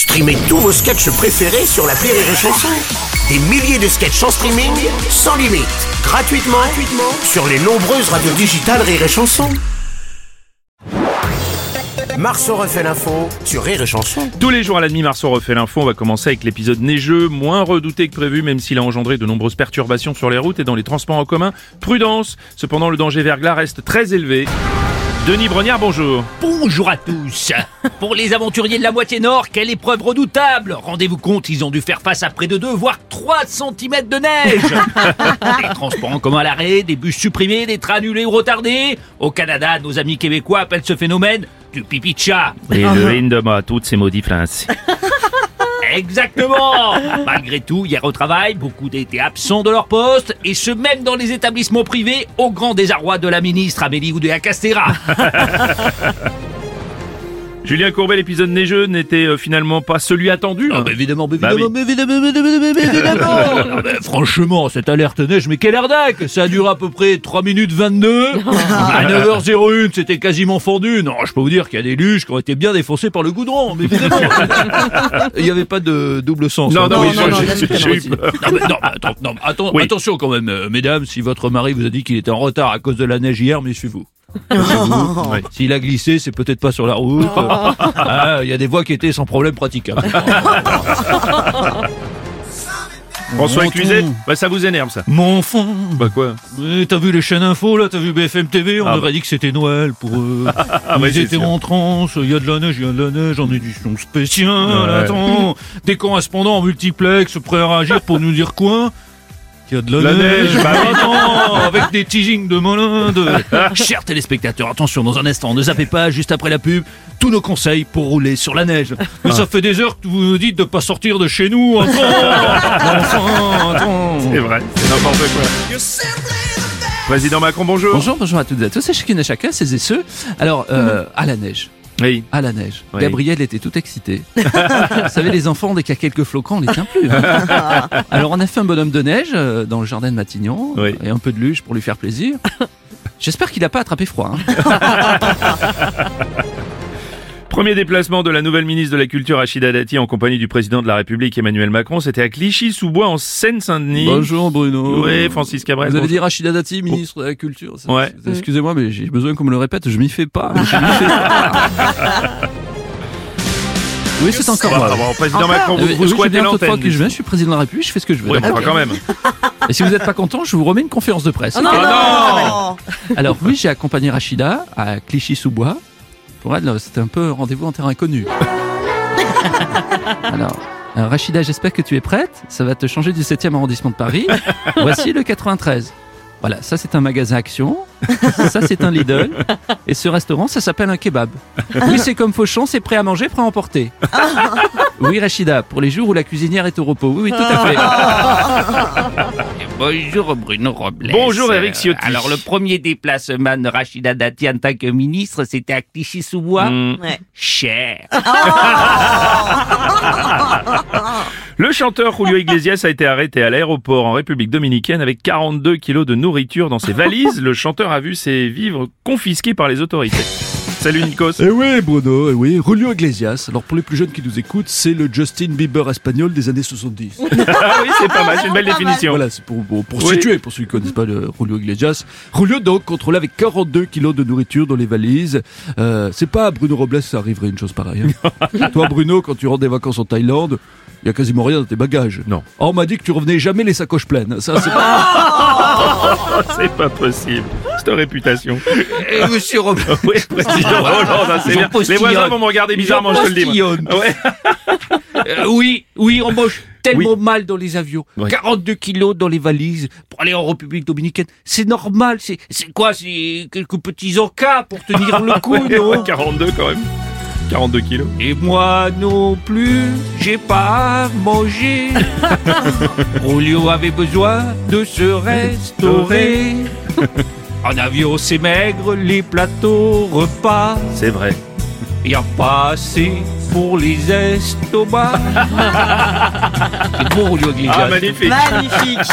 Streamez tous vos sketchs préférés sur la Rire et Chanson. Des milliers de sketchs en streaming, sans limite, gratuitement, gratuitement sur les nombreuses radios digitales Rire et Chanson. Marceau refait l'info sur Rire et Chanson. Tous les jours à la demi, Marceau refait l'info. On va commencer avec l'épisode neigeux, moins redouté que prévu, même s'il a engendré de nombreuses perturbations sur les routes et dans les transports en commun. Prudence Cependant, le danger verglas reste très élevé. Denis Brognard, bonjour. Bonjour à tous. Pour les aventuriers de la moitié nord, quelle épreuve redoutable Rendez-vous compte, ils ont dû faire face à près de 2 voire 3 cm de neige Des transports en commun à l'arrêt, des bus supprimés, des trains annulés ou retardés. Au Canada, nos amis québécois appellent ce phénomène du pipi de chat. Et le Hindema, toutes ces maudits. Exactement Malgré tout, hier au travail, beaucoup étaient absents de leur poste, et ce même dans les établissements privés, au grand désarroi de la ministre Amélie Oudéa-Castéra. Julien Courbet, l'épisode neigeux n'était euh, finalement pas celui attendu. Ah hein. bah évidemment, mais Bah évidemment, oui. mais évidemment, mais évidemment, mais évidemment. Non, mais franchement, cette alerte neige, mais quelle arnaque Ça a duré à peu près 3 minutes 22. À 9h01, c'était quasiment fondu. Non, je peux vous dire qu'il y a des luges qui ont été bien défoncées par le goudron, mais évidemment. Il n'y avait pas de double sens. Non, hein. non, non, non, j'ai- j'ai eu peur. non, mais, non, mais attends, non, mais attends- Oui. attention quand même, euh, mesdames, si votre mari vous a dit qu'il était en retard à cause de la neige hier, méfiez-vous. Méfiez-vous. Ouais. S'il a glissé, c'est peut-être pas sur la route. Ah, Il y a des voies qui étaient sans problème praticables. François Mon Cluzet, ton. bah ça vous énerve ça. Mon enfant, Bah quoi t'as vu les chaînes infos là, t'as vu BFM TV, on Ah aurait dit que c'était Noël pour eux. Ah Ils ouais, c'est étaient sûr. en transe, il y a de la neige, il y a de la neige en édition spéciale, Ouais. attends, des correspondants en multiplex prêts à réagir pour nous dire quoi? Qu'il y a de la, La neige, bah oui. Avec des teasings de malins. De... Chers téléspectateurs, attention, dans un instant, ne zappez pas juste après la pub tous nos conseils pour rouler sur la neige. Mais ça fait des heures que vous nous dites de pas sortir de chez nous. Enfin. C'est vrai, c'est n'importe quoi. Président Macron, bonjour. Bonjour, bonjour à toutes et à tous, et chacune et chacun, ces et ceux. Alors, euh, à la neige. Oui. À la neige. Oui. Gabriel était tout excité. Vous savez, les enfants, dès qu'il y a quelques flocons, on les tient plus. hein. Alors, on a fait un bonhomme de neige euh, dans le jardin de Matignon, Oui. et un peu de luge pour lui faire plaisir. J'espère qu'il n'a pas attrapé froid. hein. Premier déplacement de la nouvelle ministre de la Culture Rachida Dati en compagnie du président de la République Emmanuel Macron, c'était à Clichy-sous-Bois en Seine-Saint-Denis. Bonjour Bruno. Oui, Francis Cabrel. Vous avez dit Rachida Dati, ministre de la Culture. ça- Ouais. Excusez-moi, mais j'ai besoin qu'on me le répète, je m'y fais pas. je m'y fais pas. Oui, c'est encore moi. bon, président Macron, vous, Euh, vous oui, squattez l'antenne. que je viens, je suis président de la République, je fais ce que je veux. Oui, enfin, quand même. Et si vous n'êtes pas content, je vous remets une conférence de presse. Oh non Alors oui, j'ai accompagné Rachida à Clichy-sous-Bois. Pour elle, c'était un peu rendez-vous en terrain inconnu. Alors, Rachida, j'espère que tu es prête. Ça va te changer du 7e arrondissement de Paris. Voici le 93. Voilà, ça c'est un magasin Action, ça c'est un Lidl, et ce restaurant ça s'appelle un kebab. Oui, c'est comme Fauchon, c'est prêt à manger, prêt à emporter. Oui, Rachida, pour les jours où la cuisinière est au repos. Oui, oui, tout à fait. Bonjour Bruno Robles. Bonjour, Eric Ciotti. Euh, Alors le premier déplacement de Rachida Dati en tant que ministre, c'était à Clichy-sous-Bois? Hmm. Cher. Le chanteur Julio Iglesias a été arrêté à l'aéroport en République dominicaine avec 42 kilos de nourriture dans ses valises. Le chanteur a vu ses vivres confisqués par les autorités. Salut Nikos. Eh oui, Bruno, eh oui. Julio Iglesias. Alors, pour les plus jeunes qui nous écoutent, c'est le Justin Bieber espagnol des années 70. Ah oui, c'est pas mal, c'est une belle définition. voilà, c'est pour, pour, pour Oui. situer, pour ceux qui connaissent pas le Julio Iglesias. Julio, donc, contrôlé avec 42 kilos de nourriture dans les valises. Euh, c'est pas à Bruno Robles, ça arriverait une chose pareille. hein. Toi, Bruno, quand tu rentres des vacances en Thaïlande, il y a quasiment rien dans tes bagages. Non. Oh, on m'a dit que tu revenais jamais les sacoches pleines. Ça, c'est pas... C'est pas possible. Cette réputation. Et monsieur Robles. Oui, président Hollande, hein, c'est bien. Les voisins vont me regarder bizarrement, je te le dis. Ouais. Euh, oui, oui, on mange tellement mal dans les avions. Ouais. 42 kilos dans les valises pour aller en République dominicaine. C'est normal. C'est, c'est quoi? C'est quelques petits encas pour tenir le coup, non? 42 quand même. 42 kilos. Et moi non plus, j'ai pas mangé. Julio avait besoin de se restaurer. En avion, c'est maigre, les plateaux repas. C'est vrai. Y a pas assez pour les estomacs. c'est bon, Julio Iglesias. Ah, magnifique. Magnifique